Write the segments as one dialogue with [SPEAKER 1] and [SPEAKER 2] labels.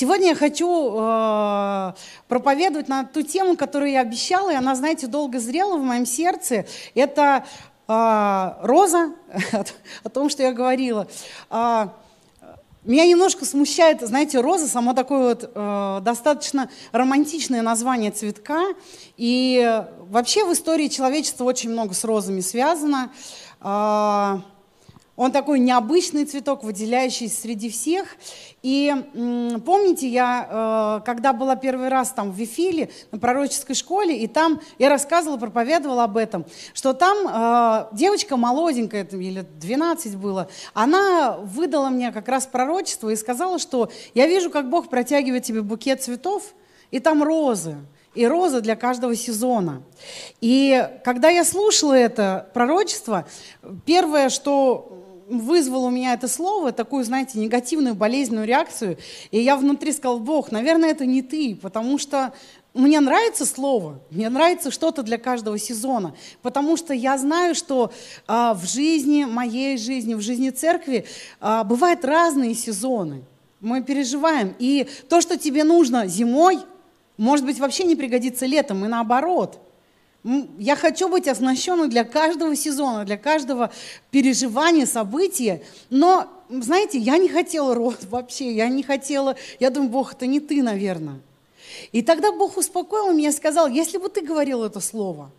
[SPEAKER 1] Сегодня я хочу э, проповедовать на ту тему, которую я обещала, и она, знаете, долго зрела в моем сердце. Это э, роза, о том, что я говорила. Э, меня немножко смущает, знаете, роза, само такое вот э, достаточно романтичное название цветка. И вообще в истории человечества очень много с розами связано. Э, он такой необычный цветок, выделяющийся среди всех. И помните, я, э, когда была первый раз там в Вифиле, на пророческой школе, и там я рассказывала, проповедовала об этом, что там э, девочка молоденькая, или 12 было, она выдала мне как раз пророчество и сказала, что я вижу, как Бог протягивает тебе букет цветов, и там розы и розы для каждого сезона. И когда я слушала это пророчество, первое, что вызвало у меня это слово, такую, знаете, негативную, болезненную реакцию. И я внутри сказала, Бог, наверное, это не ты, потому что мне нравится слово, мне нравится что-то для каждого сезона, потому что я знаю, что а, в жизни, моей жизни, в жизни церкви а, бывают разные сезоны. Мы переживаем. И то, что тебе нужно зимой, может быть, вообще не пригодится летом, и наоборот – я хочу быть оснащенной для каждого сезона, для каждого переживания, события. Но, знаете, я не хотела рост вообще, я не хотела, я думаю, Бог, это не ты, наверное. И тогда Бог успокоил меня и сказал, если бы ты говорил это слово,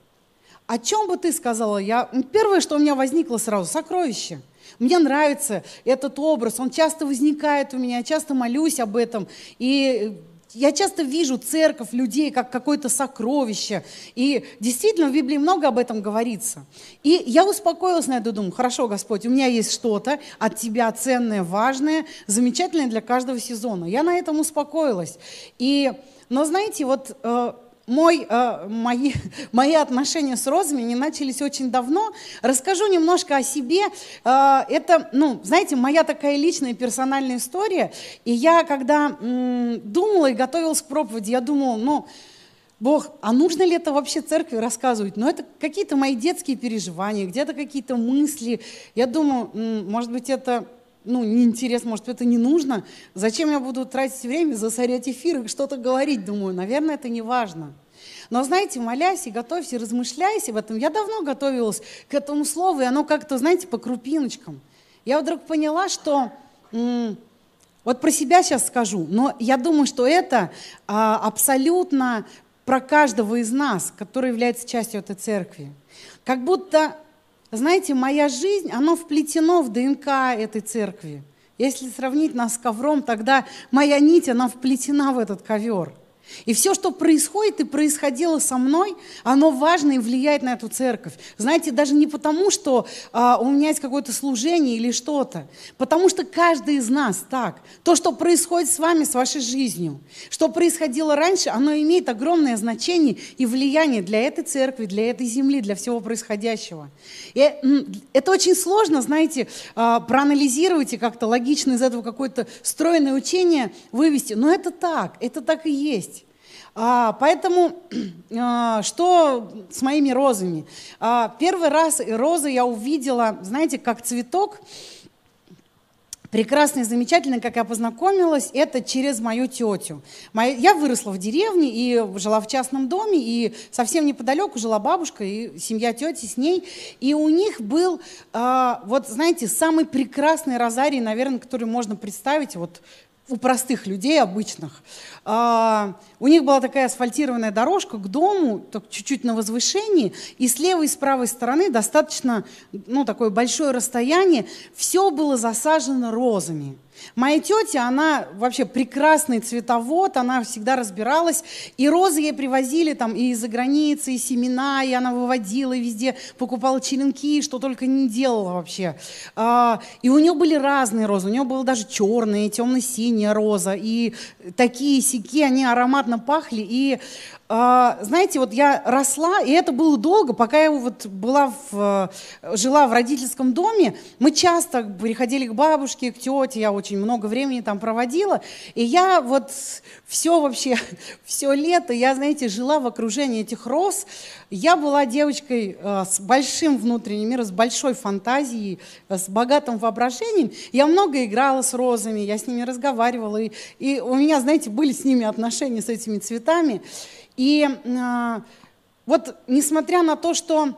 [SPEAKER 1] о чем бы ты сказала? Я, первое, что у меня возникло сразу, сокровище. Мне нравится этот образ, он часто возникает у меня, я часто молюсь об этом. И я часто вижу церковь, людей как какое-то сокровище. И действительно в Библии много об этом говорится. И я успокоилась на это, думаю, хорошо, Господь, у меня есть что-то от Тебя ценное, важное, замечательное для каждого сезона. Я на этом успокоилась. И, но знаете, вот э, мой, э, мои, мои отношения с розами не начались очень давно. Расскажу немножко о себе. Э, это, ну, знаете, моя такая личная персональная история. И я, когда м, думала и готовилась к проповеди, я думала, ну, Бог, а нужно ли это вообще церкви рассказывать? Ну, это какие-то мои детские переживания, где-то какие-то мысли. Я думаю, может быть, это ну, неинтересно, может, это не нужно. Зачем я буду тратить время, засорять эфир и что-то говорить? Думаю, наверное, это не важно. Но знаете, молясь и готовься, и размышляйся в этом. Я давно готовилась к этому слову, и оно как-то, знаете, по крупиночкам. Я вдруг поняла, что вот про себя сейчас скажу, но я думаю, что это а, абсолютно про каждого из нас, который является частью этой церкви. Как будто, знаете, моя жизнь, она вплетена в ДНК этой церкви. Если сравнить нас с ковром, тогда моя нить, она вплетена в этот ковер. И все, что происходит и происходило со мной, оно важно и влияет на эту церковь. Знаете, даже не потому, что а, у меня есть какое-то служение или что-то, потому что каждый из нас так. То, что происходит с вами, с вашей жизнью, что происходило раньше, оно имеет огромное значение и влияние для этой церкви, для этой земли, для всего происходящего. И это очень сложно, знаете, а, проанализировать и как-то логично из этого какое-то стройное учение вывести, но это так, это так и есть. А, поэтому а, что с моими розами? А, первый раз розы я увидела, знаете, как цветок, прекрасный, замечательный, как я познакомилась, это через мою тетю. Моя, я выросла в деревне и жила в частном доме, и совсем неподалеку жила бабушка и семья тети с ней. И у них был, э, вот знаете, самый прекрасный розарий, наверное, который можно представить вот у простых людей обычных. А, у них была такая асфальтированная дорожка к дому, чуть-чуть на возвышении, и с левой и с правой стороны достаточно ну, такое большое расстояние, все было засажено розами. Моя тетя, она вообще прекрасный цветовод, она всегда разбиралась. И розы ей привозили там и из-за границы, и семена, и она выводила, и везде покупала черенки, что только не делала вообще. А, и у нее были разные розы. У нее была даже черная, темно-синяя роза. И такие сики, они ароматно пахли. И знаете, вот я росла, и это было долго, пока я вот была в, жила в родительском доме, мы часто приходили к бабушке, к тете, я очень много времени там проводила, и я вот все вообще, все лето, я, знаете, жила в окружении этих роз, я была девочкой э, с большим внутренним миром, с большой фантазией, э, с богатым воображением. Я много играла с розами, я с ними разговаривала, и, и у меня, знаете, были с ними отношения, с этими цветами. И э, вот несмотря на то, что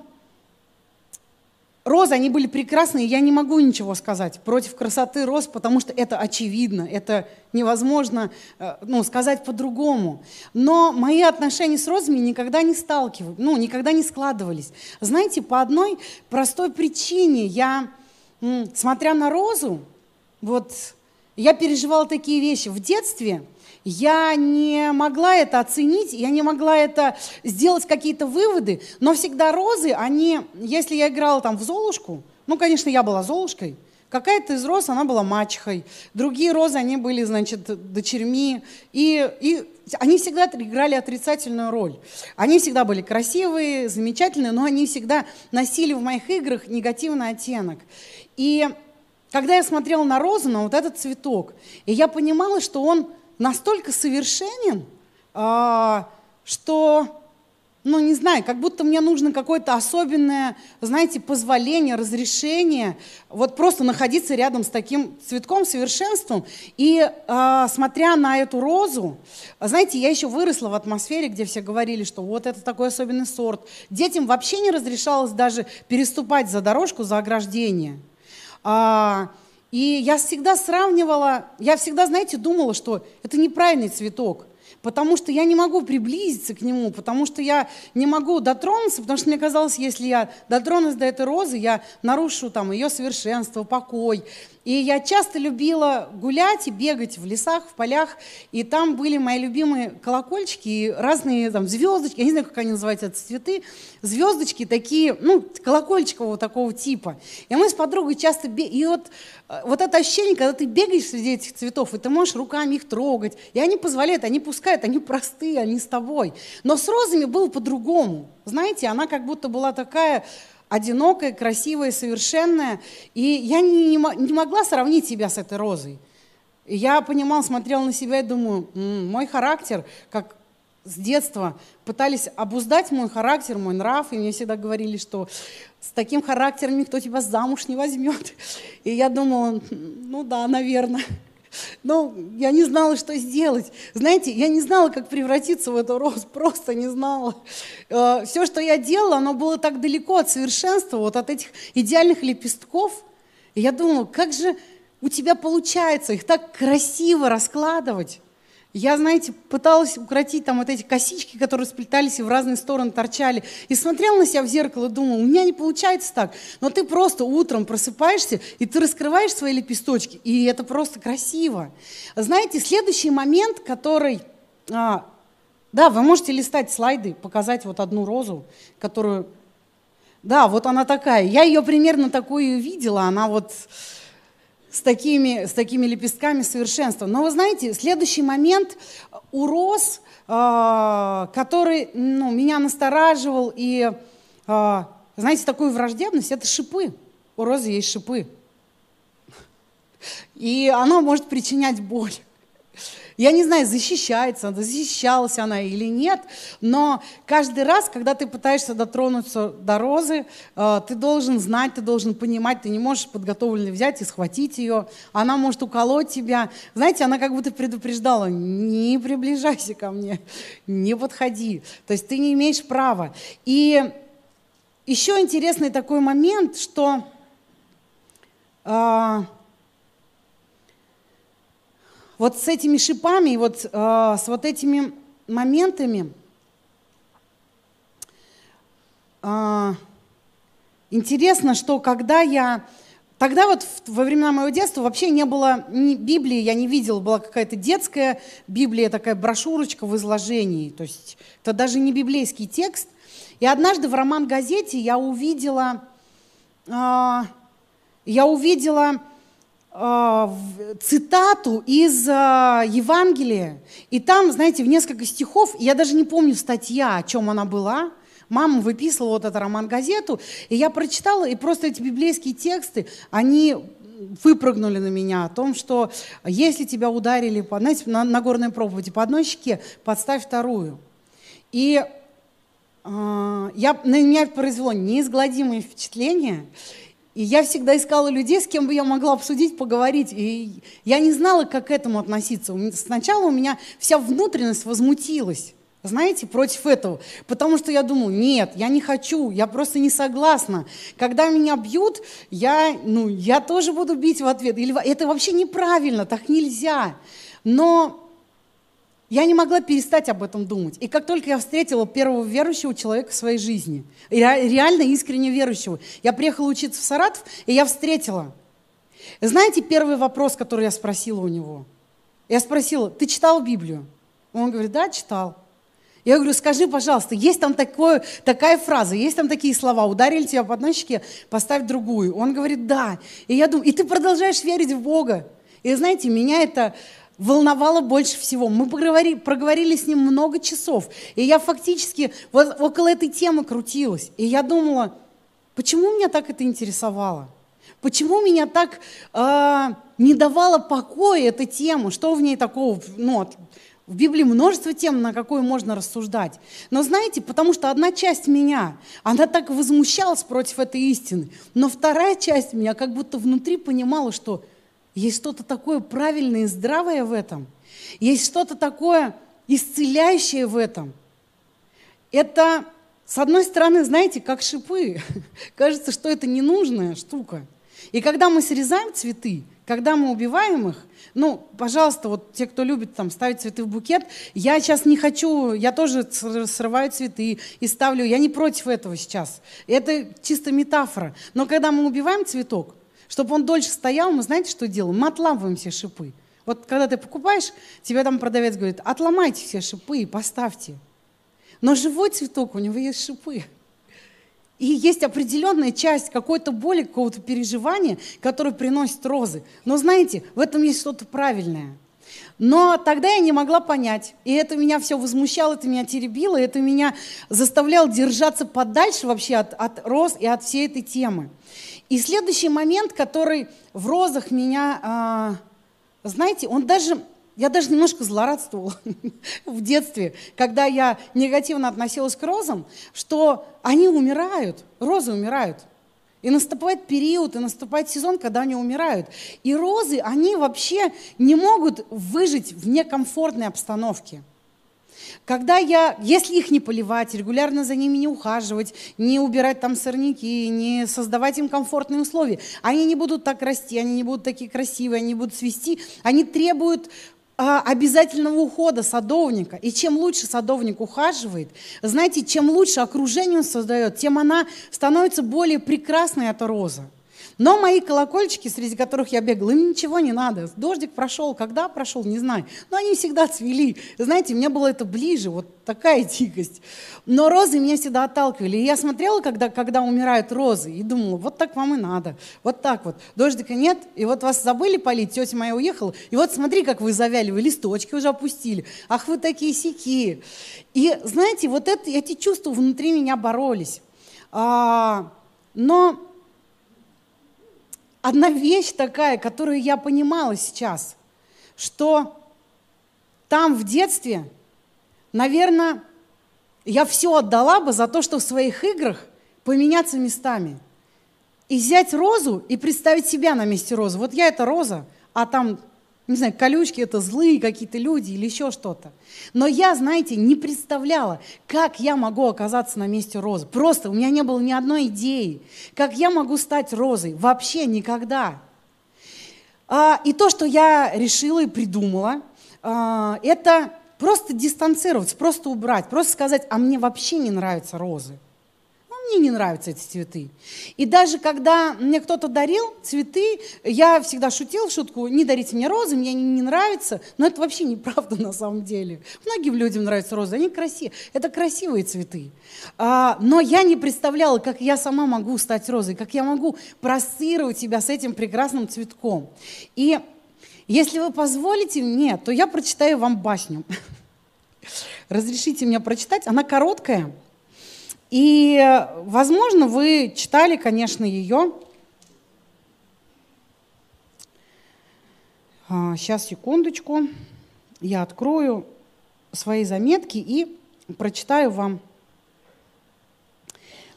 [SPEAKER 1] розы, они были прекрасные, я не могу ничего сказать против красоты роз, потому что это очевидно, это невозможно э, ну, сказать по-другому. Но мои отношения с розами никогда не сталкивались, ну, никогда не складывались. Знаете, по одной простой причине я, смотря на розу, вот я переживала такие вещи. В детстве я не могла это оценить, я не могла это сделать какие-то выводы, но всегда розы, они, если я играла там в Золушку, ну, конечно, я была Золушкой, какая-то из роз, она была мачехой, другие розы, они были, значит, дочерьми, и, и они всегда играли отрицательную роль. Они всегда были красивые, замечательные, но они всегда носили в моих играх негативный оттенок. И когда я смотрела на розу, на вот этот цветок, и я понимала, что он настолько совершенен, а, что, ну не знаю, как будто мне нужно какое-то особенное, знаете, позволение, разрешение, вот просто находиться рядом с таким цветком, совершенством. И а, смотря на эту розу, знаете, я еще выросла в атмосфере, где все говорили, что вот это такой особенный сорт. Детям вообще не разрешалось даже переступать за дорожку, за ограждение. А, и я всегда сравнивала, я всегда, знаете, думала, что это неправильный цветок, потому что я не могу приблизиться к нему, потому что я не могу дотронуться, потому что мне казалось, если я дотронусь до этой розы, я нарушу там ее совершенство, покой. И я часто любила гулять и бегать в лесах, в полях, и там были мои любимые колокольчики и разные там звездочки, я не знаю, как они называются, это цветы, звездочки такие, ну, колокольчикового такого типа. И мы с подругой часто бегаем, и вот, э, вот это ощущение, когда ты бегаешь среди этих цветов, и ты можешь руками их трогать, и они позволяют, они пускают, они простые, они с тобой. Но с розами было по-другому. Знаете, она как будто была такая одинокая, красивая, совершенная. И я не, не, могла сравнить себя с этой розой. И я понимала, смотрела на себя и думаю, мой характер, как с детства пытались обуздать мой характер, мой нрав, и мне всегда говорили, что с таким характером никто тебя замуж не возьмет. И я думала, ну да, наверное. Но я не знала, что сделать. Знаете, я не знала, как превратиться в эту розу, просто не знала. Э, Все, что я делала, оно было так далеко от совершенства, вот от этих идеальных лепестков. И я думала, как же у тебя получается их так красиво раскладывать. Я, знаете, пыталась укротить там вот эти косички, которые сплетались и в разные стороны торчали. И смотрела на себя в зеркало и думала, у меня не получается так. Но ты просто утром просыпаешься, и ты раскрываешь свои лепесточки, и это просто красиво. Знаете, следующий момент, который... А, да, вы можете листать слайды, показать вот одну розу, которую... Да, вот она такая. Я ее примерно такую видела. Она вот с такими, с такими лепестками совершенства. Но вы знаете, следующий момент у роз, э, который ну, меня настораживал, и, э, знаете, такую враждебность, это шипы. У розы есть шипы. И она может причинять боль. Я не знаю, защищается защищалась она или нет, но каждый раз, когда ты пытаешься дотронуться до розы, э, ты должен знать, ты должен понимать, ты не можешь подготовленный взять и схватить ее, она может уколоть тебя. Знаете, она как будто предупреждала, не приближайся ко мне, не подходи. То есть ты не имеешь права. И еще интересный такой момент, что э, вот с этими шипами и вот э, с вот этими моментами э, интересно, что когда я Тогда вот во времена моего детства вообще не было ни Библии, я не видела, была какая-то детская Библия, такая брошюрочка в изложении, то есть это даже не библейский текст. И однажды в роман-газете я увидела, э, я увидела цитату из э, Евангелия, и там, знаете, в несколько стихов, я даже не помню статья, о чем она была, мама выписывала вот эту роман-газету, и я прочитала, и просто эти библейские тексты, они выпрыгнули на меня о том, что если тебя ударили, знаете, на, на горной проповеди по одной щеке, подставь вторую. И э, я, на меня произвело неизгладимое впечатление. И я всегда искала людей, с кем бы я могла обсудить, поговорить. И я не знала, как к этому относиться. Сначала у меня вся внутренность возмутилась знаете, против этого. Потому что я думаю, нет, я не хочу, я просто не согласна. Когда меня бьют, я, ну, я тоже буду бить в ответ. Или, это вообще неправильно, так нельзя. Но я не могла перестать об этом думать. И как только я встретила первого верующего человека в своей жизни, реально искренне верующего, я приехала учиться в Саратов, и я встретила. Знаете, первый вопрос, который я спросила у него? Я спросила, ты читал Библию? Он говорит, да, читал. Я говорю, скажи, пожалуйста, есть там такое, такая фраза, есть там такие слова, ударили тебя по одной поставь другую. Он говорит, да. И я думаю, и ты продолжаешь верить в Бога. И знаете, меня это волновало больше всего. Мы проговорили, проговорили с ним много часов. И я фактически вот около этой темы крутилась. И я думала, почему меня так это интересовало? Почему меня так э, не давала покоя эта тема? Что в ней такого, ну, в Библии множество тем, на какую можно рассуждать. Но знаете, потому что одна часть меня, она так возмущалась против этой истины, но вторая часть меня как будто внутри понимала, что есть что-то такое правильное и здравое в этом. Есть что-то такое исцеляющее в этом. Это, с одной стороны, знаете, как шипы. Кажется, что это ненужная штука. И когда мы срезаем цветы, когда мы убиваем их, ну, пожалуйста, вот те, кто любит там ставить цветы в букет, я сейчас не хочу, я тоже срываю цветы и ставлю, я не против этого сейчас. Это чисто метафора. Но когда мы убиваем цветок, чтобы он дольше стоял, мы знаете, что делаем? Мы отламываем все шипы. Вот когда ты покупаешь, тебе там продавец говорит, отломайте все шипы и поставьте. Но живой цветок, у него есть шипы. И есть определенная часть какой-то боли, какого-то переживания, которое приносит розы. Но знаете, в этом есть что-то правильное. Но тогда я не могла понять. И это меня все возмущало, это меня теребило, это меня заставляло держаться подальше вообще от, от роз и от всей этой темы. И следующий момент, который в розах меня, э, знаете, он даже я даже немножко злорадствовала в детстве, когда я негативно относилась к розам, что они умирают, розы умирают. И наступает период, и наступает сезон, когда они умирают. И розы, они вообще не могут выжить в некомфортной обстановке. Когда я, если их не поливать, регулярно за ними не ухаживать, не убирать там сорняки, не создавать им комфортные условия, они не будут так расти, они не будут такие красивые, они будут свести, они требуют а, обязательного ухода садовника. И чем лучше садовник ухаживает, знаете, чем лучше окружение он создает, тем она становится более прекрасной, эта роза. Но мои колокольчики, среди которых я бегала, им ничего не надо. Дождик прошел, когда прошел, не знаю. Но они всегда цвели. Знаете, мне было это ближе, вот такая дикость. Но розы меня всегда отталкивали. И я смотрела, когда, когда умирают розы, и думала, вот так вам и надо. Вот так вот. Дождика нет, и вот вас забыли полить, тетя моя уехала, и вот смотри, как вы завяли, вы листочки уже опустили. Ах, вы такие сики. И знаете, вот это, эти чувства внутри меня боролись. А, но одна вещь такая, которую я понимала сейчас, что там в детстве, наверное, я все отдала бы за то, что в своих играх поменяться местами. И взять розу и представить себя на месте розы. Вот я это роза, а там не знаю, колючки это злые какие-то люди или еще что-то. Но я, знаете, не представляла, как я могу оказаться на месте розы. Просто у меня не было ни одной идеи, как я могу стать розой. Вообще никогда. А, и то, что я решила и придумала, а, это просто дистанцироваться, просто убрать, просто сказать, а мне вообще не нравятся розы. Мне не нравятся эти цветы. И даже когда мне кто-то дарил цветы, я всегда шутила шутку, не дарите мне розы, мне они не нравятся. Но это вообще неправда на самом деле. Многим людям нравятся розы, они красивые. Это красивые цветы. А, но я не представляла, как я сама могу стать розой, как я могу проассоциировать себя с этим прекрасным цветком. И если вы позволите мне, то я прочитаю вам басню. Разрешите мне прочитать. Она короткая. И, возможно, вы читали, конечно, ее. Сейчас, а, секундочку. Я открою свои заметки и прочитаю вам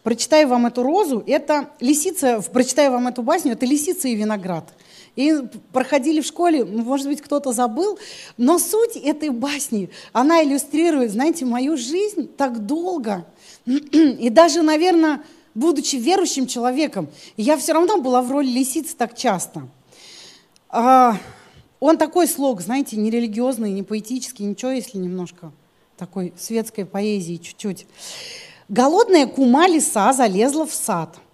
[SPEAKER 1] прочитаю вам эту розу. Это лисица, прочитаю вам эту басню, это лисица и виноград. И проходили в школе, может быть, кто-то забыл, но суть этой басни, она иллюстрирует, знаете, мою жизнь так долго. И даже, наверное, будучи верующим человеком, я все равно была в роли лисицы так часто. А, он такой слог, знаете, не религиозный, не поэтический, ничего, если немножко такой светской поэзии чуть-чуть. Голодная кума лиса залезла в сад –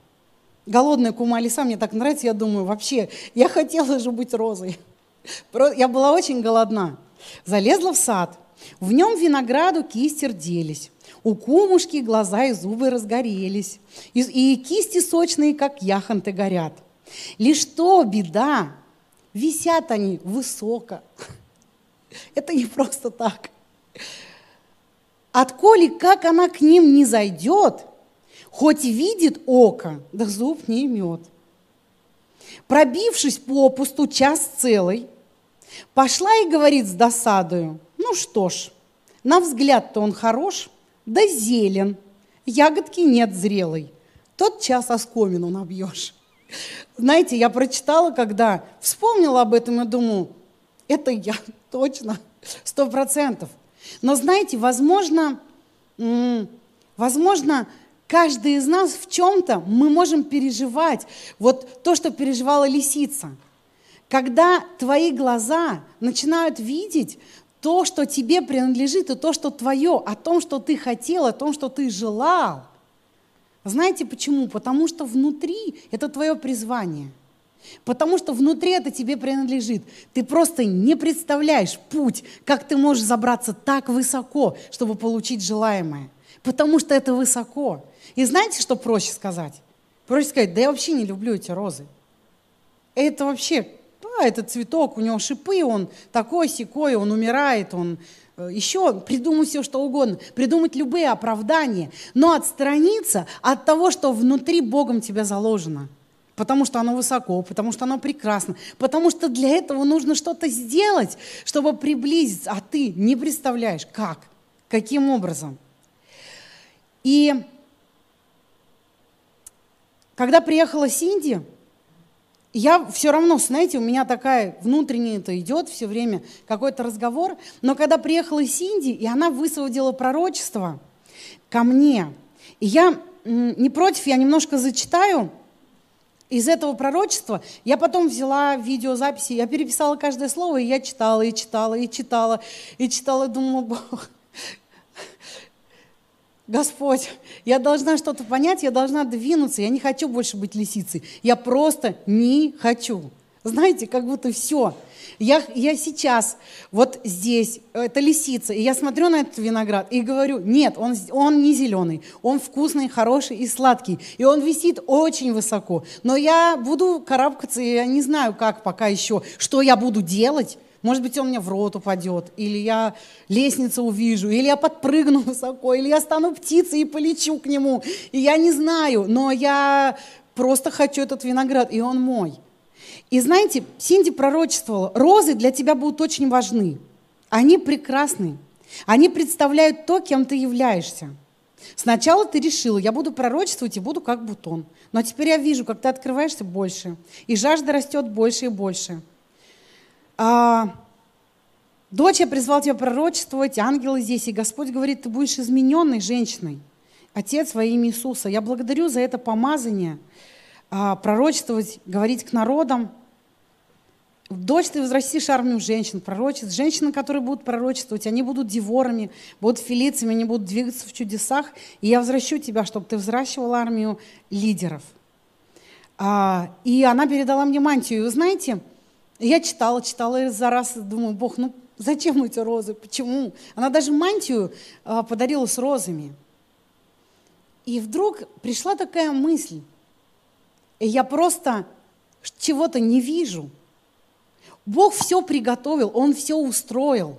[SPEAKER 1] Голодная кума лиса мне так нравится, я думаю, вообще, я хотела же быть розой. Я была очень голодна. Залезла в сад. В нем винограду кисти рделись. У кумушки глаза и зубы разгорелись. И, и кисти сочные, как яхонты, горят. Лишь то беда, висят они высоко. Это не просто так. Отколи, как она к ним не зайдет – Хоть видит око, да зуб не имет. Пробившись попусту час целый, пошла и говорит с досадою, ну что ж, на взгляд-то он хорош, да зелен, ягодки нет зрелой, тот час оскомину набьешь. Знаете, я прочитала, когда вспомнила об этом и думаю, это я точно, сто процентов. Но знаете, возможно, возможно, Каждый из нас в чем-то мы можем переживать вот то, что переживала лисица. Когда твои глаза начинают видеть то, что тебе принадлежит, и то, что твое, о том, что ты хотел, о том, что ты желал. Знаете почему? Потому что внутри это твое призвание. Потому что внутри это тебе принадлежит. Ты просто не представляешь путь, как ты можешь забраться так высоко, чтобы получить желаемое. Потому что это высоко. И знаете, что проще сказать? Проще сказать, да я вообще не люблю эти розы. Это вообще, да, этот цветок, у него шипы, он такой секой, он умирает, он э, еще придумать все, что угодно, придумать любые оправдания, но отстраниться от того, что внутри Богом тебя заложено. Потому что оно высоко, потому что оно прекрасно, потому что для этого нужно что-то сделать, чтобы приблизиться, а ты не представляешь, как, каким образом. И когда приехала Синди, я все равно, знаете, у меня такая внутренняя это идет все время какой-то разговор, но когда приехала Синди, и она высвободила пророчество ко мне, и я не против, я немножко зачитаю из этого пророчества. Я потом взяла видеозаписи, я переписала каждое слово, и я читала, и читала, и читала, и читала, и думала, Господь, я должна что-то понять, я должна двинуться, я не хочу больше быть лисицей. Я просто не хочу. Знаете, как будто все. Я, я сейчас вот здесь, это лисица, и я смотрю на этот виноград и говорю, нет, он, он не зеленый, он вкусный, хороший и сладкий, и он висит очень высоко. Но я буду карабкаться, и я не знаю, как пока еще, что я буду делать, может быть, он мне в рот упадет, или я лестницу увижу, или я подпрыгну высоко, или я стану птицей и полечу к нему. И я не знаю, но я просто хочу этот виноград, и он мой. И знаете, Синди пророчествовала, розы для тебя будут очень важны. Они прекрасны. Они представляют то, кем ты являешься. Сначала ты решила, я буду пророчествовать и буду как бутон. Но теперь я вижу, как ты открываешься больше, и жажда растет больше и больше дочь, я призвал тебя пророчествовать, ангелы здесь, и Господь говорит, ты будешь измененной женщиной. Отец во имя Иисуса. Я благодарю за это помазание, а, пророчествовать, говорить к народам. Дочь ты возвратишь армию женщин, пророчеств. Женщины, которые будут пророчествовать, они будут деворами, будут филицами, они будут двигаться в чудесах. И я возвращу тебя, чтобы ты взращивал армию лидеров. А, и она передала мне мантию. И вы знаете, я читала, читала за раз, думаю, Бог, ну зачем эти розы, почему? Она даже мантию а, подарила с розами. И вдруг пришла такая мысль, и я просто чего-то не вижу. Бог все приготовил, Он все устроил.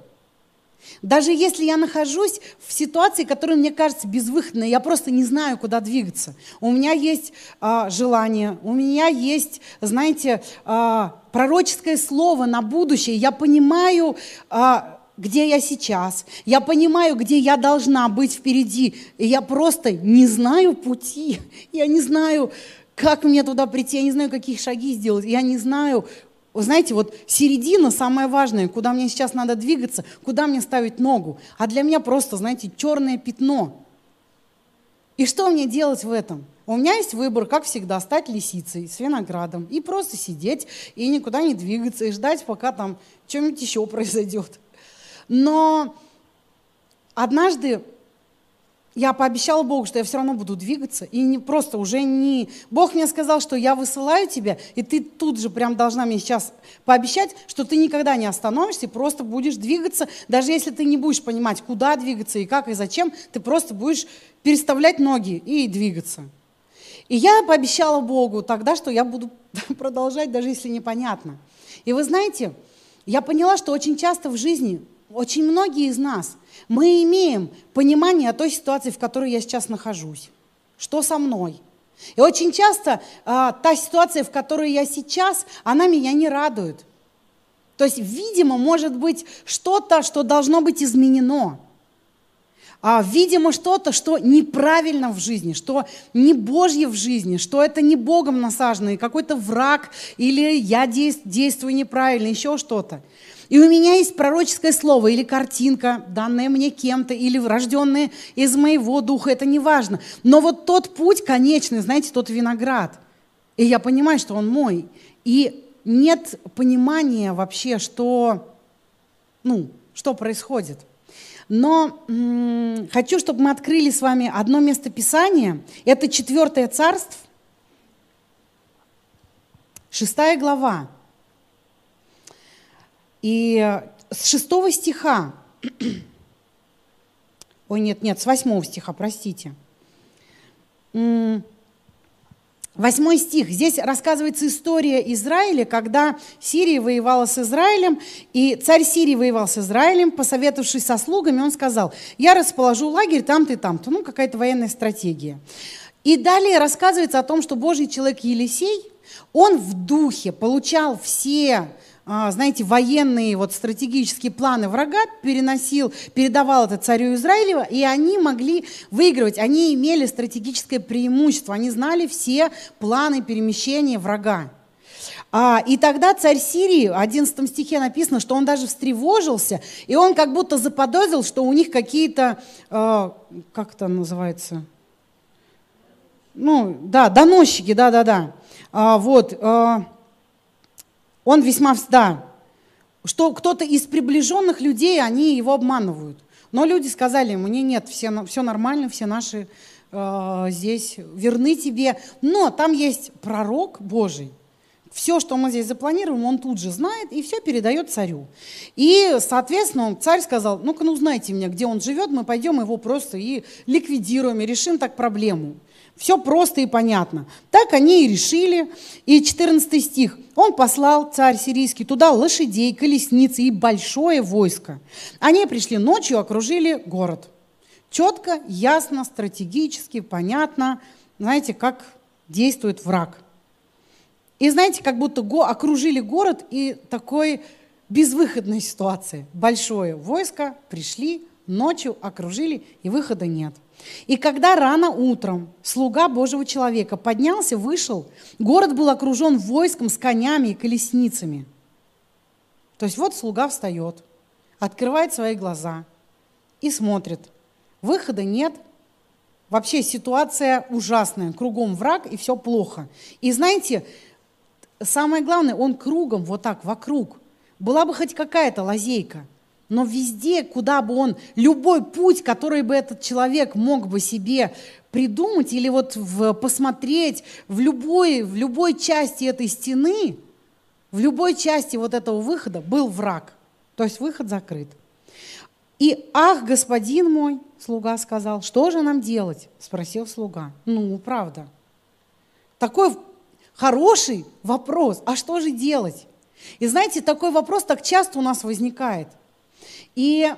[SPEAKER 1] Даже если я нахожусь в ситуации, которая мне кажется безвыходной, я просто не знаю, куда двигаться. У меня есть а, желание, у меня есть, знаете, а, пророческое слово на будущее. Я понимаю, а, где я сейчас, я понимаю, где я должна быть впереди. И я просто не знаю пути, я не знаю, как мне туда прийти, я не знаю, какие шаги сделать, я не знаю, вы знаете, вот середина самое важное, куда мне сейчас надо двигаться, куда мне ставить ногу. А для меня просто, знаете, черное пятно. И что мне делать в этом? У меня есть выбор, как всегда, стать лисицей с виноградом и просто сидеть и никуда не двигаться и ждать, пока там что-нибудь еще произойдет. Но однажды я пообещала Богу, что я все равно буду двигаться, и не просто уже не... Бог мне сказал, что я высылаю тебя, и ты тут же прям должна мне сейчас пообещать, что ты никогда не остановишься, просто будешь двигаться, даже если ты не будешь понимать, куда двигаться и как и зачем, ты просто будешь переставлять ноги и двигаться. И я пообещала Богу тогда, что я буду продолжать, даже если непонятно. И вы знаете, я поняла, что очень часто в жизни очень многие из нас, мы имеем понимание о той ситуации, в которой я сейчас нахожусь. Что со мной? И очень часто а, та ситуация, в которой я сейчас, она меня не радует. То есть, видимо, может быть что-то, что должно быть изменено а, видимо, что-то, что неправильно в жизни, что не Божье в жизни, что это не Богом насаженный, какой-то враг, или я действую неправильно, еще что-то. И у меня есть пророческое слово или картинка, данная мне кем-то, или рожденная из моего духа, это не важно. Но вот тот путь конечный, знаете, тот виноград. И я понимаю, что он мой. И нет понимания вообще, что, ну, что происходит – но м- хочу, чтобы мы открыли с вами одно место Писания. Это четвертое царство, шестая глава. И с шестого стиха, ой, нет, нет, с восьмого стиха, простите. Восьмой стих. Здесь рассказывается история Израиля, когда Сирия воевала с Израилем, и царь Сирии воевал с Израилем, посоветовавшись со слугами, он сказал, я расположу лагерь там-то и там-то. Ну, какая-то военная стратегия. И далее рассказывается о том, что Божий человек Елисей, он в духе получал все знаете, военные вот стратегические планы врага переносил, передавал это царю Израилева, и они могли выигрывать. Они имели стратегическое преимущество, они знали все планы перемещения врага. А, и тогда царь Сирии, в 11 стихе написано, что он даже встревожился, и он как будто заподозрил, что у них какие-то, э, как это называется, ну, да, доносчики, да-да-да, а, вот, э, он весьма, да, что кто-то из приближенных людей, они его обманывают. Но люди сказали ему, нет, все, все нормально, все наши э, здесь верны тебе. Но там есть пророк Божий. Все, что мы здесь запланируем, он тут же знает и все передает царю. И, соответственно, царь сказал, ну-ка, ну, знаете меня, где он живет, мы пойдем его просто и ликвидируем, и решим так проблему. Все просто и понятно. Так они и решили. И 14 стих. Он послал, царь сирийский, туда лошадей, колесницы и большое войско. Они пришли ночью, окружили город. Четко, ясно, стратегически, понятно. Знаете, как действует враг. И знаете, как будто го окружили город и такой безвыходной ситуации. Большое войско, пришли, ночью окружили, и выхода нет. И когда рано утром слуга Божьего человека поднялся, вышел, город был окружен войском с конями и колесницами. То есть вот слуга встает, открывает свои глаза и смотрит. Выхода нет. Вообще ситуация ужасная. Кругом враг и все плохо. И знаете, самое главное, он кругом, вот так, вокруг. Была бы хоть какая-то лазейка, но везде, куда бы он, любой путь, который бы этот человек мог бы себе придумать или вот в, посмотреть в любой, в любой части этой стены, в любой части вот этого выхода был враг. То есть выход закрыт. И, ах, господин мой, слуга сказал, что же нам делать? Спросил слуга. Ну, правда. Такой хороший вопрос, а что же делать? И знаете, такой вопрос так часто у нас возникает. И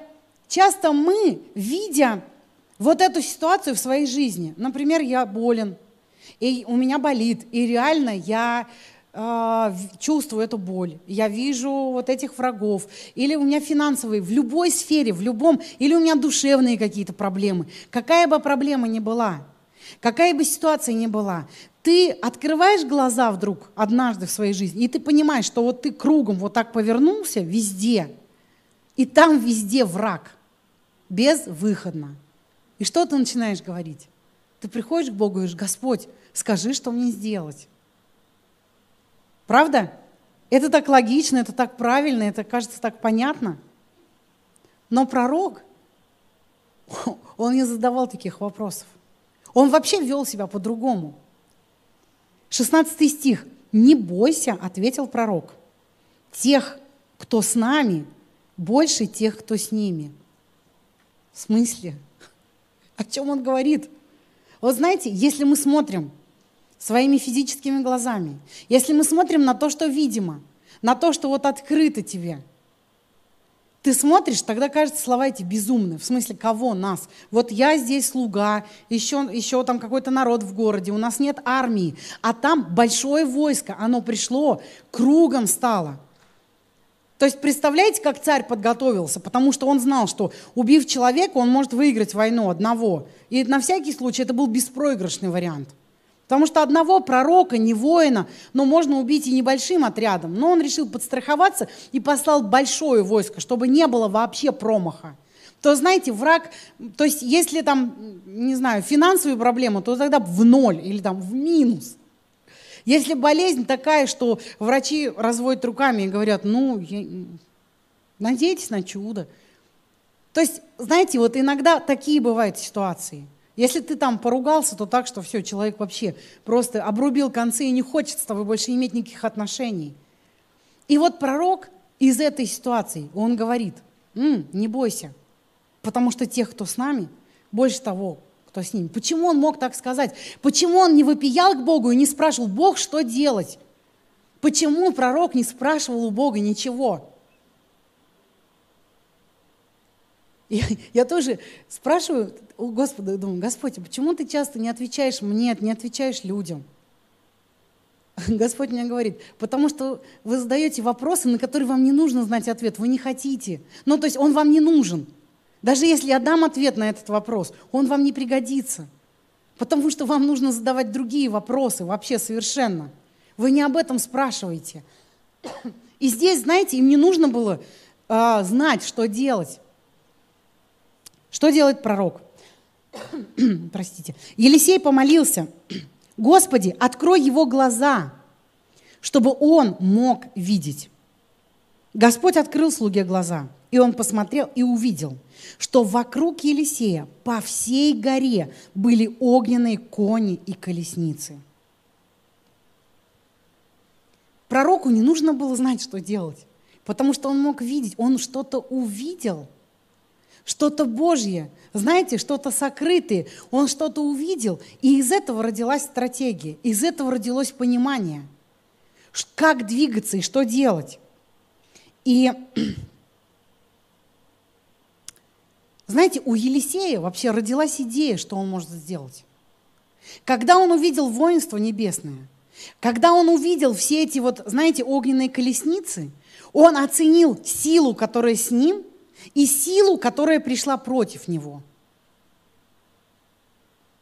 [SPEAKER 1] часто мы, видя вот эту ситуацию в своей жизни, например, я болен, и у меня болит, и реально я э, чувствую эту боль, я вижу вот этих врагов, или у меня финансовые, в любой сфере, в любом, или у меня душевные какие-то проблемы, какая бы проблема ни была, какая бы ситуация ни была, ты открываешь глаза вдруг однажды в своей жизни, и ты понимаешь, что вот ты кругом вот так повернулся везде, и там везде враг, безвыходно. И что ты начинаешь говорить? Ты приходишь к Богу и говоришь, Господь, скажи, что мне сделать. Правда? Это так логично, это так правильно, это кажется так понятно. Но пророк, он не задавал таких вопросов. Он вообще вел себя по-другому. 16 стих. «Не бойся», — ответил пророк, — «тех, кто с нами, больше тех, кто с ними». В смысле? О чем он говорит? Вот знаете, если мы смотрим своими физическими глазами, если мы смотрим на то, что видимо, на то, что вот открыто тебе – ты смотришь, тогда кажется слова эти безумные. В смысле, кого? Нас. Вот я здесь слуга, еще, еще там какой-то народ в городе, у нас нет армии, а там большое войско, оно пришло, кругом стало. То есть представляете, как царь подготовился, потому что он знал, что убив человека, он может выиграть войну одного. И на всякий случай это был беспроигрышный вариант – Потому что одного пророка, не воина, но можно убить и небольшим отрядом. Но он решил подстраховаться и послал большое войско, чтобы не было вообще промаха. То, знаете, враг, то есть если там, не знаю, финансовые проблемы, то тогда в ноль или там в минус. Если болезнь такая, что врачи разводят руками и говорят, ну, я... надейтесь на чудо. То есть, знаете, вот иногда такие бывают ситуации – если ты там поругался, то так, что все, человек вообще просто обрубил концы и не хочет с тобой больше иметь никаких отношений. И вот пророк из этой ситуации, он говорит, М, не бойся, потому что тех, кто с нами, больше того, кто с ними. Почему он мог так сказать? Почему он не выпиял к Богу и не спрашивал, Бог, что делать? Почему пророк не спрашивал у Бога ничего? Я, я тоже спрашиваю у Господа, думаю, Господь, почему ты часто не отвечаешь мне, не отвечаешь людям? Господь мне говорит, потому что вы задаете вопросы, на которые вам не нужно знать ответ, вы не хотите. Ну, то есть он вам не нужен. Даже если я дам ответ на этот вопрос, он вам не пригодится. Потому что вам нужно задавать другие вопросы вообще совершенно. Вы не об этом спрашиваете. И здесь, знаете, им не нужно было а, знать, что делать. Что делает пророк? Простите. Елисей помолился. Господи, открой его глаза, чтобы он мог видеть. Господь открыл слуге глаза, и он посмотрел и увидел, что вокруг Елисея по всей горе были огненные кони и колесницы. Пророку не нужно было знать, что делать, потому что он мог видеть, он что-то увидел – что-то Божье, знаете, что-то сокрытое. Он что-то увидел, и из этого родилась стратегия, из этого родилось понимание, как двигаться и что делать. И знаете, у Елисея вообще родилась идея, что он может сделать. Когда он увидел воинство небесное, когда он увидел все эти вот, знаете, огненные колесницы, он оценил силу, которая с ним – и силу, которая пришла против него.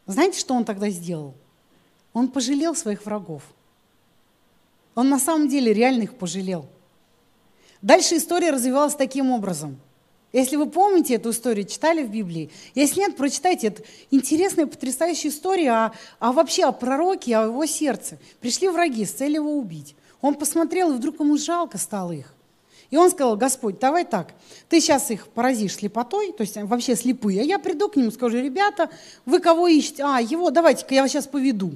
[SPEAKER 1] Знаете, что он тогда сделал? Он пожалел своих врагов. Он на самом деле реально их пожалел. Dальше история развивалась таким образом. Если вы помните эту историю, читали в Библии, если нет, прочитайте. Это интересная, потрясающая история о, о вообще о пророке, о его сердце. Пришли враги с целью его убить. Он посмотрел, и вдруг ему жалко стало их. И он сказал, Господь, давай так, ты сейчас их поразишь слепотой, то есть вообще слепые, а я приду к ним и скажу, ребята, вы кого ищете? А, его, давайте-ка я вас сейчас поведу.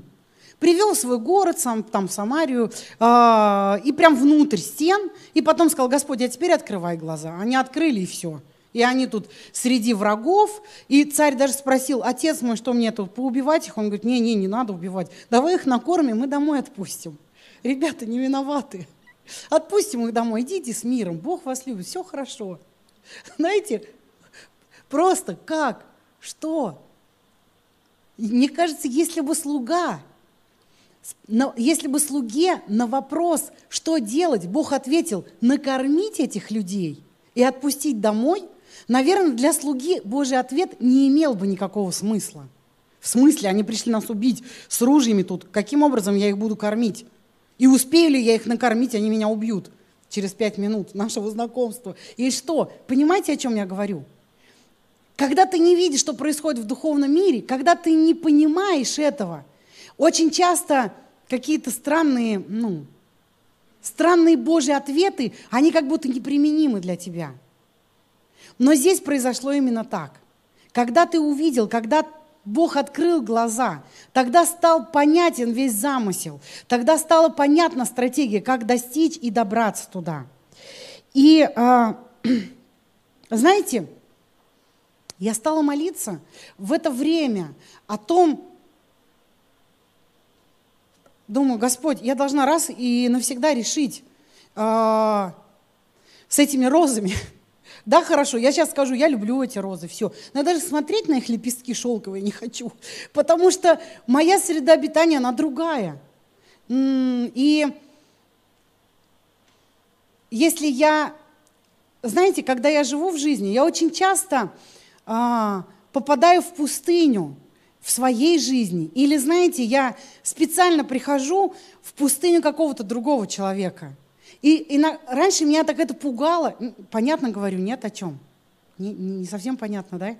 [SPEAKER 1] Привел свой город, сам, там, Самарию, э, и прям внутрь стен, и потом сказал, Господь, а теперь открывай глаза. Они открыли, и все. И они тут среди врагов. И царь даже спросил, отец мой, что мне тут, поубивать их? Он говорит, не-не, не надо убивать. Давай их накормим, мы домой отпустим. Ребята не виноваты. Отпустим их домой, идите с миром, Бог вас любит, все хорошо. Знаете, просто как, что? Мне кажется, если бы слуга, если бы слуге на вопрос, что делать, Бог ответил, накормить этих людей и отпустить домой, наверное, для слуги Божий ответ не имел бы никакого смысла. В смысле, они пришли нас убить с ружьями тут, каким образом я их буду кормить? И успею ли я их накормить, они меня убьют через пять минут нашего знакомства. И что? Понимаете, о чем я говорю? Когда ты не видишь, что происходит в духовном мире, когда ты не понимаешь этого, очень часто какие-то странные, ну, странные Божьи ответы, они как будто неприменимы для тебя. Но здесь произошло именно так. Когда ты увидел, когда Бог открыл глаза, тогда стал понятен весь замысел, тогда стала понятна стратегия, как достичь и добраться туда. И э, знаете, я стала молиться в это время о том, думаю, Господь, я должна раз и навсегда решить э, с этими розами, да, хорошо, я сейчас скажу, я люблю эти розы, все. Но я даже смотреть на их лепестки шелковые не хочу, потому что моя среда обитания, она другая. И если я, знаете, когда я живу в жизни, я очень часто а, попадаю в пустыню в своей жизни. Или, знаете, я специально прихожу в пустыню какого-то другого человека – и, и на, раньше меня так это пугало. Понятно говорю, нет о чем. Не, не совсем понятно, да?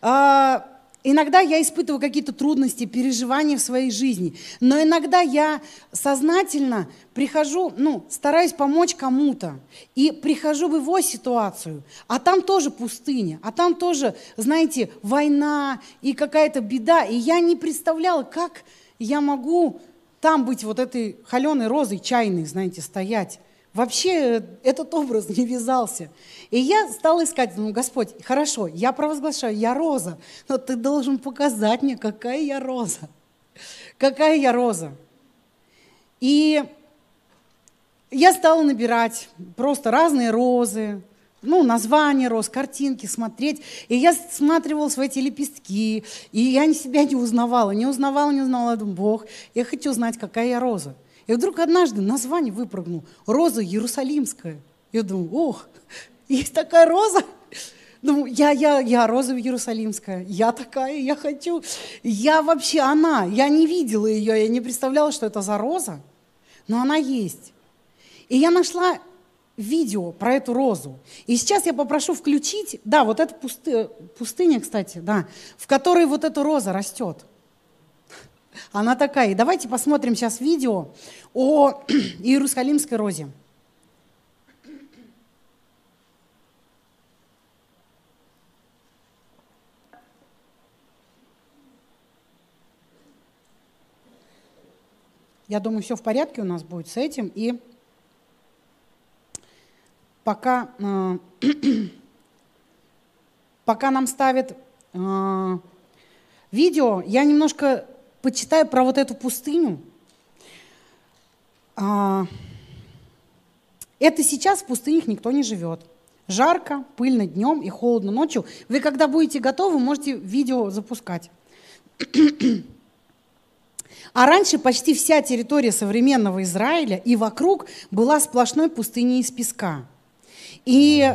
[SPEAKER 1] А, иногда я испытываю какие-то трудности, переживания в своей жизни. Но иногда я сознательно прихожу, ну, стараюсь помочь кому-то. И прихожу в его ситуацию. А там тоже пустыня. А там тоже, знаете, война и какая-то беда. И я не представляла, как я могу там быть вот этой холеной розой чайной, знаете, стоять Вообще этот образ не вязался. И я стала искать, ну, Господь, хорошо, я провозглашаю, я роза, но ты должен показать мне, какая я роза. Какая я роза. И я стала набирать просто разные розы, ну, названия роз, картинки, смотреть. И я всматривалась в эти лепестки, и я себя не узнавала, не узнавала, не узнавала. Я думаю, Бог, я хочу знать, какая я роза. И вдруг однажды название выпрыгнул «Роза Иерусалимская». Я думаю, ох, есть такая роза. Думаю, я, я, я роза Иерусалимская, я такая, я хочу. Я вообще она, я не видела ее, я не представляла, что это за роза, но она есть. И я нашла видео про эту розу. И сейчас я попрошу включить, да, вот эта пусты, пустыня, кстати, да, в которой вот эта роза растет. Она такая. И давайте посмотрим сейчас видео о Иерусалимской розе. Я думаю, все в порядке у нас будет с этим. И пока, э, пока нам ставят э, видео, я немножко почитаю про вот эту пустыню. А, это сейчас в пустынях никто не живет. Жарко, пыльно днем и холодно ночью. Вы, когда будете готовы, можете видео запускать. А раньше почти вся территория современного Израиля и вокруг была сплошной пустыней из песка. И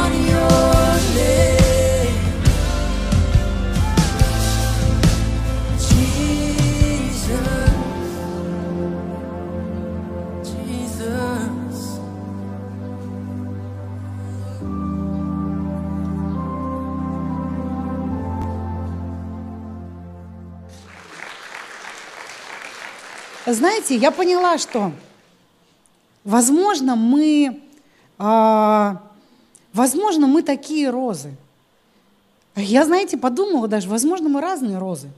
[SPEAKER 1] Знаете, я поняла, что, возможно, мы, а, возможно, мы такие розы. Я, знаете, подумала даже, возможно, мы разные розы.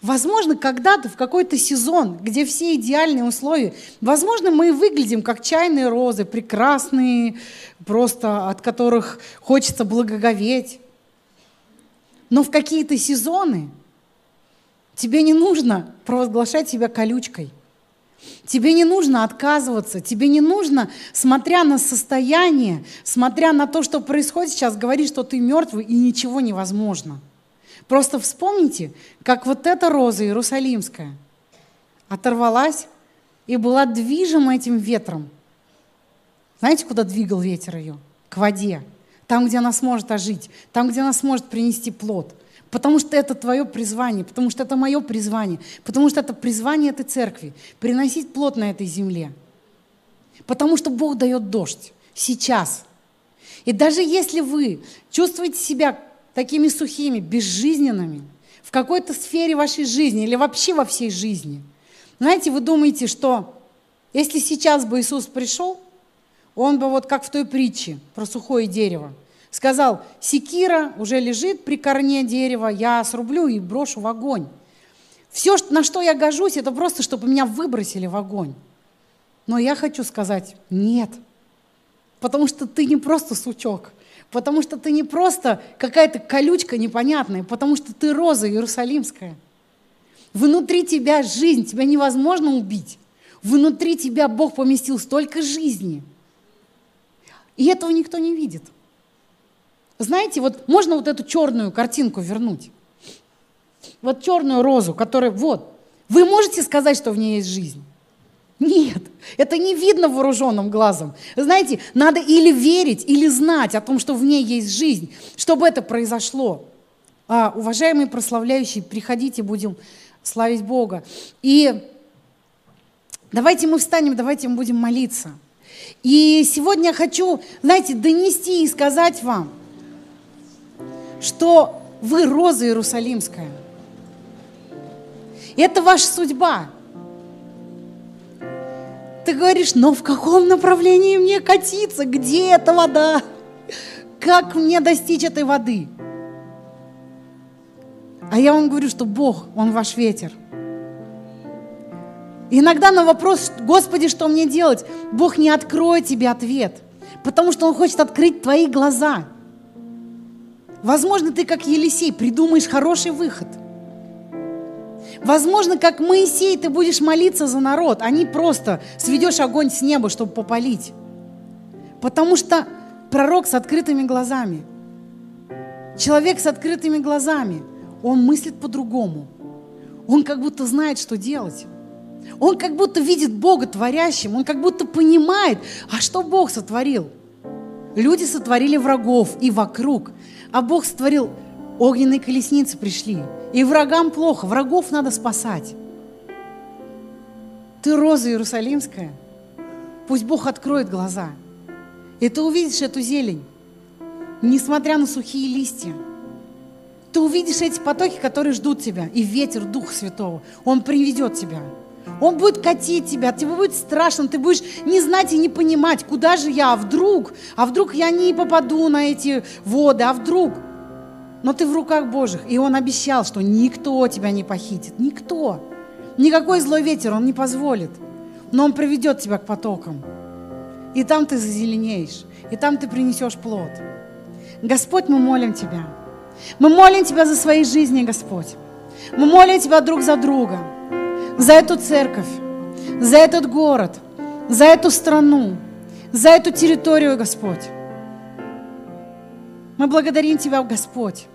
[SPEAKER 1] Возможно, когда-то в какой-то сезон, где все идеальные условия, возможно, мы выглядим как чайные розы, прекрасные, просто от которых хочется благоговеть. Но в какие-то сезоны тебе не нужно провозглашать себя колючкой. Тебе не нужно отказываться, тебе не нужно, смотря на состояние, смотря на то, что происходит сейчас, говорить, что ты мертвый и ничего невозможно. Просто вспомните, как вот эта роза Иерусалимская оторвалась и была движима этим ветром. Знаете, куда двигал ветер ее? К воде. Там, где она сможет ожить, там, где она сможет принести плод. Потому что это твое призвание, потому что это мое призвание, потому что это призвание этой церкви, приносить плод на этой земле. Потому что Бог дает дождь сейчас. И даже если вы чувствуете себя такими сухими, безжизненными в какой-то сфере вашей жизни или вообще во всей жизни, знаете, вы думаете, что если сейчас бы Иисус пришел, он бы вот как в той притче про сухое дерево, сказал, секира уже лежит при корне дерева, я срублю и брошу в огонь. Все, на что я гожусь, это просто, чтобы меня выбросили в огонь. Но я хочу сказать, нет. Потому что ты не просто сучок, потому что ты не просто какая-то колючка непонятная, потому что ты роза иерусалимская. Внутри тебя жизнь, тебя невозможно убить. Внутри тебя Бог поместил столько жизни. И этого никто не видит. Знаете, вот можно вот эту черную картинку вернуть. Вот черную розу, которая вот. Вы можете сказать, что в ней есть жизнь? Нет, это не видно вооруженным глазом. Знаете, надо или верить, или знать о том, что в ней есть жизнь, чтобы это произошло. А, уважаемые прославляющие, приходите, будем славить Бога. И давайте мы встанем, давайте мы будем молиться. И сегодня я хочу, знаете, донести и сказать вам, что вы роза Иерусалимская. Это ваша судьба. ты говоришь, но в каком направлении мне катиться? Где эта вода? Как мне достичь этой воды? А я вам говорю, что Бог, Он ваш ветер. Иногда на вопрос, Господи, что мне делать? Бог не откроет тебе ответ, потому что Он хочет открыть твои глаза. Возможно, ты, как Елисей, придумаешь хороший выход. Возможно, как Моисей, ты будешь молиться за народ, а не просто сведешь огонь с неба, чтобы попалить. Потому что пророк с открытыми глазами, человек с открытыми глазами, он мыслит по-другому. Он как будто знает, что делать. Он как будто видит Бога творящим, он как будто понимает, а что Бог сотворил? Люди сотворили врагов и вокруг, а Бог сотворил огненные колесницы пришли. И врагам плохо, врагов надо спасать. Ты роза Иерусалимская, пусть Бог откроет глаза. И ты увидишь эту зелень, несмотря на сухие листья. Ты увидишь эти потоки, которые ждут тебя, и ветер Духа Святого, Он приведет тебя. Он будет катить тебя, тебе будет страшно, ты будешь не знать и не понимать, куда же я, а вдруг, а вдруг я не попаду на эти воды, а вдруг. Но ты в руках Божьих, и Он обещал, что никто тебя не похитит, никто. Никакой злой ветер Он не позволит, но Он приведет тебя к потокам. И там ты зазеленеешь, и там ты принесешь плод. Господь, мы молим Тебя. Мы молим Тебя за свои жизни, Господь. Мы молим Тебя друг за друга за эту церковь, за этот город, за эту страну, за эту территорию, Господь. Мы благодарим Тебя, Господь,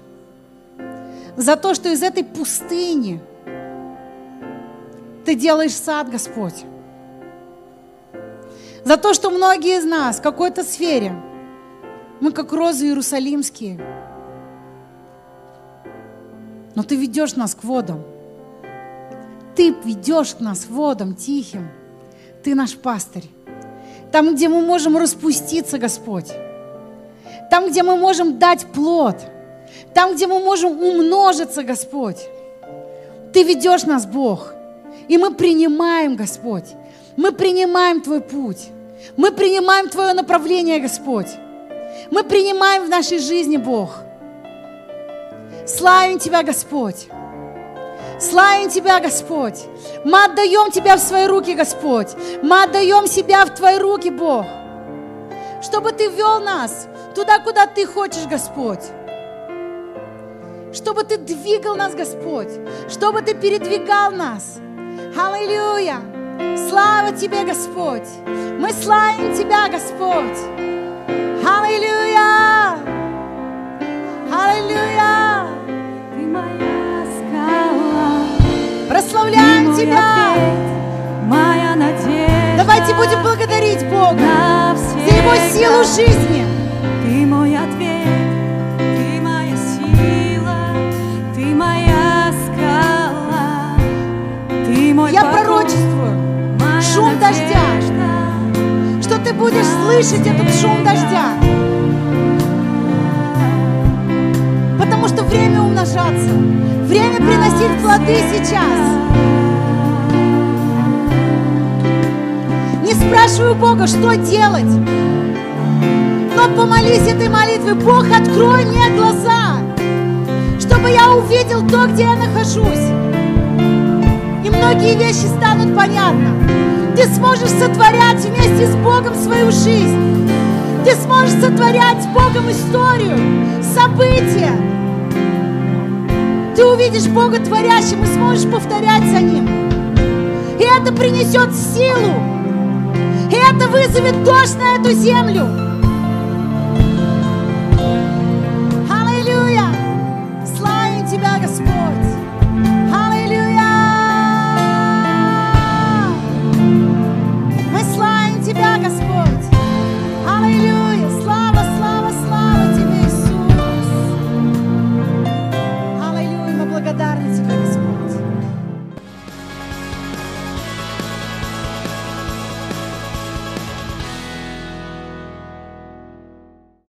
[SPEAKER 1] за то, что из этой пустыни Ты делаешь сад, Господь. За то, что многие из нас в какой-то сфере, мы как розы иерусалимские, но Ты ведешь нас к водам – ты ведешь нас водом тихим. Ты наш пастырь. Там, где мы можем распуститься, Господь. Там, где мы можем дать плод. Там, где мы можем умножиться, Господь. Ты ведешь нас, Бог. И мы принимаем, Господь. Мы принимаем Твой путь. Мы принимаем Твое направление, Господь. Мы принимаем в нашей жизни, Бог. Славим Тебя, Господь. Славим Тебя, Господь. Мы отдаем Тебя в свои руки, Господь. Мы отдаем себя в Твои руки, Бог. Чтобы Ты вел нас туда, куда Ты хочешь, Господь. Чтобы Ты двигал нас, Господь. Чтобы Ты передвигал нас. Аллилуйя. Слава Тебе, Господь. Мы славим Тебя, Господь. Аллилуйя. Аллилуйя. Прославляем Тебя.
[SPEAKER 2] моя надежда.
[SPEAKER 1] Давайте будем благодарить Бога за Его силу жизни.
[SPEAKER 2] Ты мой ответ, ты моя сила, ты моя скала, ты мой
[SPEAKER 1] Я пророчествую, шум дождя. что ты будешь слышать этот шум дождя. Потому что время умножаться, время приносить плоды сейчас. Не спрашивай у Бога, что делать. Но помолись этой молитвой. Бог, открой мне глаза, чтобы я увидел то, где я нахожусь. И многие вещи станут понятны. Ты сможешь сотворять вместе с Богом свою жизнь. Ты сможешь сотворять с Богом историю, события. Ты увидишь Бога творящим и сможешь повторять за Ним. И это принесет силу. И это вызовет дождь на эту землю.